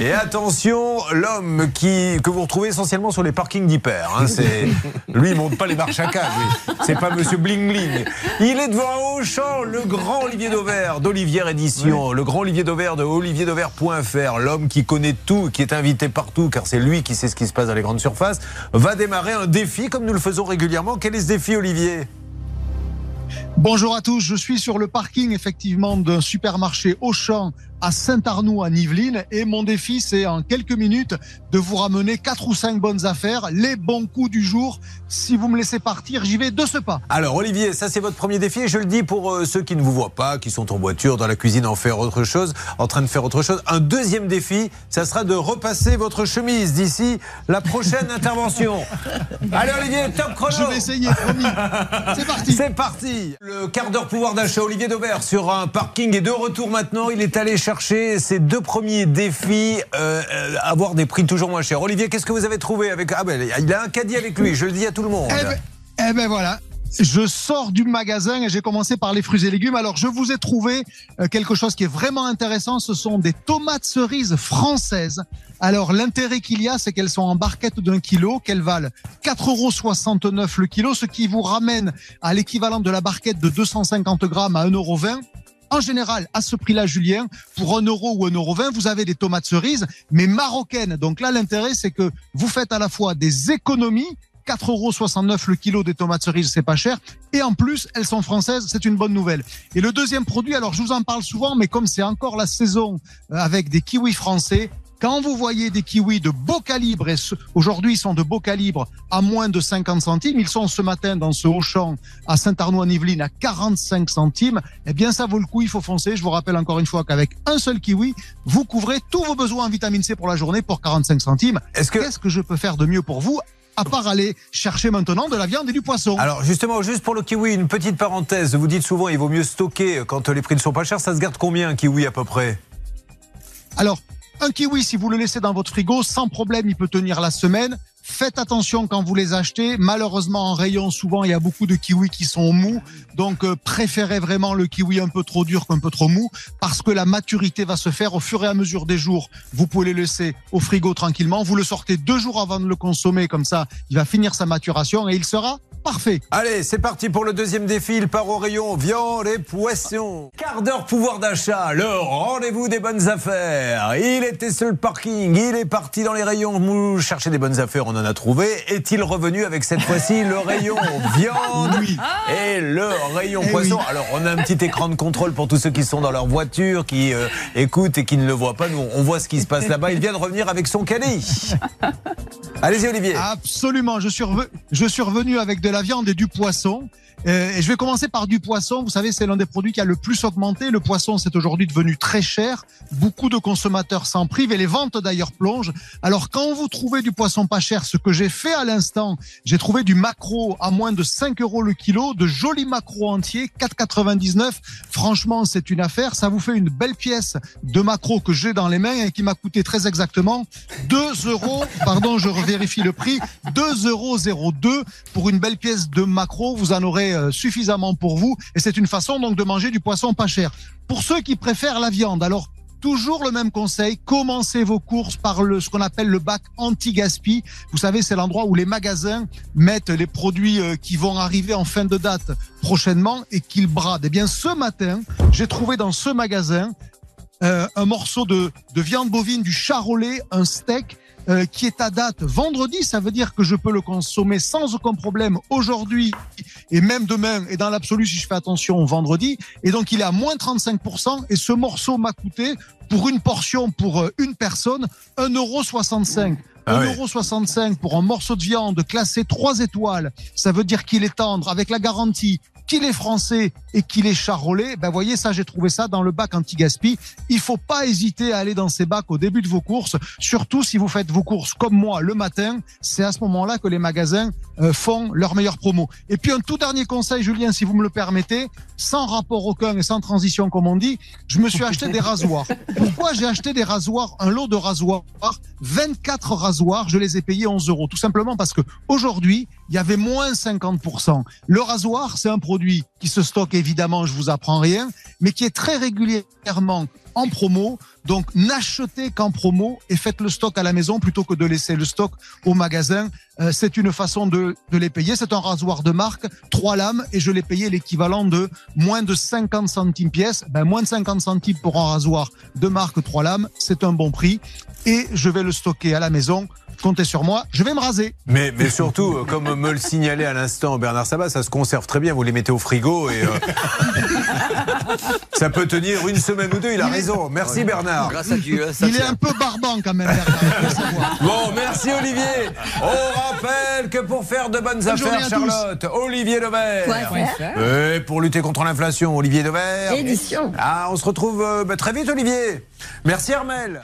Et attention, l'homme qui que vous retrouvez essentiellement sur les parkings d'hyper. Hein, c'est lui, il monte pas les marches à quatre. C'est pas Monsieur Bling Bling. Il est devant Auchan, le grand Olivier Dauvert d'Olivier Édition, le grand Olivier Dauvert de olivierdauvert.fr, l'homme qui connaît tout, qui est invité partout, car c'est lui qui sait ce qui se passe dans les grandes surfaces, va démarrer un défi comme nous le faisons régulièrement. Quel est ce défi, Olivier? Bonjour à tous, je suis sur le parking effectivement d'un supermarché Auchan à Saint-Arnoux à Nivelines et mon défi c'est en quelques minutes de vous ramener quatre ou cinq bonnes affaires, les bons coups du jour. Si vous me laissez partir, j'y vais de ce pas. Alors Olivier, ça c'est votre premier défi et je le dis pour euh, ceux qui ne vous voient pas, qui sont en voiture, dans la cuisine en faire autre chose, en train de faire autre chose. Un deuxième défi, ça sera de repasser votre chemise d'ici la prochaine intervention. Allez Olivier, top chrono. Je vais essayer, promis. C'est parti. C'est parti. Le quart d'heure pouvoir d'achat Olivier Dauvert sur un parking est de retour maintenant. Il est allé chercher ses deux premiers défis, euh, euh, avoir des prix toujours moins chers. Olivier, qu'est-ce que vous avez trouvé avec Ah ben, il a un caddie avec lui. Je le dis à tout le monde. Eh ben, eh ben voilà. Je sors du magasin et j'ai commencé par les fruits et légumes. Alors, je vous ai trouvé euh, quelque chose qui est vraiment intéressant. Ce sont des tomates cerises françaises. Alors, l'intérêt qu'il y a, c'est qu'elles sont en barquette d'un kilo, qu'elles valent 4,69 euros le kilo, ce qui vous ramène à l'équivalent de la barquette de 250 grammes à 1,20 euros. En général, à ce prix-là, Julien, pour 1 euro ou 1,20 euro, vous avez des tomates cerises, mais marocaines. Donc là, l'intérêt, c'est que vous faites à la fois des économies 4,69 euros le kilo des tomates cerises, c'est pas cher. Et en plus, elles sont françaises, c'est une bonne nouvelle. Et le deuxième produit, alors je vous en parle souvent, mais comme c'est encore la saison euh, avec des kiwis français, quand vous voyez des kiwis de beau calibre, et aujourd'hui ils sont de beau calibre à moins de 50 centimes, ils sont ce matin dans ce Auchan à Saint-Arnaud-en-Yvelines à 45 centimes, eh bien ça vaut le coup, il faut foncer. Je vous rappelle encore une fois qu'avec un seul kiwi, vous couvrez tous vos besoins en vitamine C pour la journée pour 45 centimes. Est-ce que... Qu'est-ce que je peux faire de mieux pour vous à part aller chercher maintenant de la viande et du poisson? Alors justement, juste pour le kiwi, une petite parenthèse. Vous dites souvent il vaut mieux stocker quand les prix ne sont pas chers. Ça se garde combien un kiwi à peu près? Alors, un kiwi, si vous le laissez dans votre frigo, sans problème, il peut tenir la semaine. Faites attention quand vous les achetez. Malheureusement, en rayon, souvent, il y a beaucoup de kiwis qui sont mous. Donc, euh, préférez vraiment le kiwi un peu trop dur qu'un peu trop mou parce que la maturité va se faire au fur et à mesure des jours. Vous pouvez le laisser au frigo tranquillement. Vous le sortez deux jours avant de le consommer. Comme ça, il va finir sa maturation et il sera parfait. Allez, c'est parti pour le deuxième défi. Il part au rayon viande et poissons. Quart d'heure pouvoir d'achat, le rendez-vous des bonnes affaires. Il était sur le parking, il est parti dans les rayons chercher des bonnes affaires, en a trouvé. Est-il revenu avec cette fois-ci le rayon viande et le rayon Eh poisson oui. Alors, on a un petit écran de contrôle pour tous ceux qui sont dans leur voiture, qui euh, écoutent et qui ne le voient pas. Nous, on voit ce qui se passe là-bas. Il vient de revenir avec son caddie. Allez-y, Olivier. Absolument. Je suis, reve- je suis revenu avec de la viande et du poisson. Euh, et je vais commencer par du poisson. Vous savez, c'est l'un des produits qui a le plus augmenté. Le poisson, c'est aujourd'hui devenu très cher. Beaucoup de consommateurs s'en privent et les ventes d'ailleurs plongent. Alors, quand vous trouvez du poisson pas cher, ce que j'ai fait à l'instant, j'ai trouvé du maquereau à moins de 5 euros le kilo, de jolis maquereaux entiers, 4,99. Franchement, c'est une affaire. Ça vous fait une belle pièce de maquereau que j'ai dans les mains et qui m'a coûté très exactement 2 euros. Pardon, je vérifie le prix. 2,02 euros pour une belle pièce de maquereau. Vous en aurez euh, suffisamment pour vous. Et c'est une façon donc de manger du poisson pas cher. Pour ceux qui préfèrent la viande, alors Toujours le même conseil, commencez vos courses par le, ce qu'on appelle le bac anti-gaspi. Vous savez, c'est l'endroit où les magasins mettent les produits euh, qui vont arriver en fin de date prochainement et qu'ils bradent. Eh bien, ce matin, j'ai trouvé dans ce magasin euh, un morceau de, de viande bovine du charolais, un steak euh, qui est à date vendredi. Ça veut dire que je peux le consommer sans aucun problème aujourd'hui et même demain. Et dans l'absolu, si je fais attention, vendredi. Et donc, il est à moins 35%. Et ce morceau m'a coûté, pour une portion, pour euh, une personne, 1,65€. Ah ouais. 1,65€ pour un morceau de viande classé 3 étoiles. Ça veut dire qu'il est tendre avec la garantie qu'il est français et qu'il est charolais, ben voyez ça, j'ai trouvé ça dans le bac anti-gaspi. Il faut pas hésiter à aller dans ces bacs au début de vos courses, surtout si vous faites vos courses comme moi le matin. C'est à ce moment-là que les magasins euh, font leur meilleure promo. Et puis un tout dernier conseil, Julien, si vous me le permettez, sans rapport aucun et sans transition comme on dit, je me suis acheté des rasoirs. Pourquoi j'ai acheté des rasoirs, un lot de rasoirs, 24 rasoirs, je les ai payés 11 euros, tout simplement parce que aujourd'hui, il y avait moins 50%. Le rasoir, c'est un produit qui se stocke évidemment, je vous apprends rien, mais qui est très régulièrement en promo. Donc n'achetez qu'en promo et faites le stock à la maison plutôt que de laisser le stock au magasin. Euh, c'est une façon de, de les payer. C'est un rasoir de marque, trois lames, et je l'ai payé l'équivalent de moins de 50 centimes pièce. Ben, moins de 50 centimes pour un rasoir de marque, trois lames, c'est un bon prix. Et je vais le stocker à la maison comptez sur moi, je vais me raser. Mais, mais surtout, euh, comme me le signalait à l'instant Bernard Sabat, ça se conserve très bien. Vous les mettez au frigo et euh, ça peut tenir une semaine ou deux. Il a raison. Merci Bernard. Grâce à Dieu. ça Il est un peu barbant quand même, Bernard. Bon, merci Olivier. On rappelle que pour faire de bonnes Bonne affaires, tous. Charlotte, Olivier Levert. Fr. Et pour lutter contre l'inflation, Olivier Levert. Édition. Ah, on se retrouve euh, bah, très vite, Olivier. Merci Armel.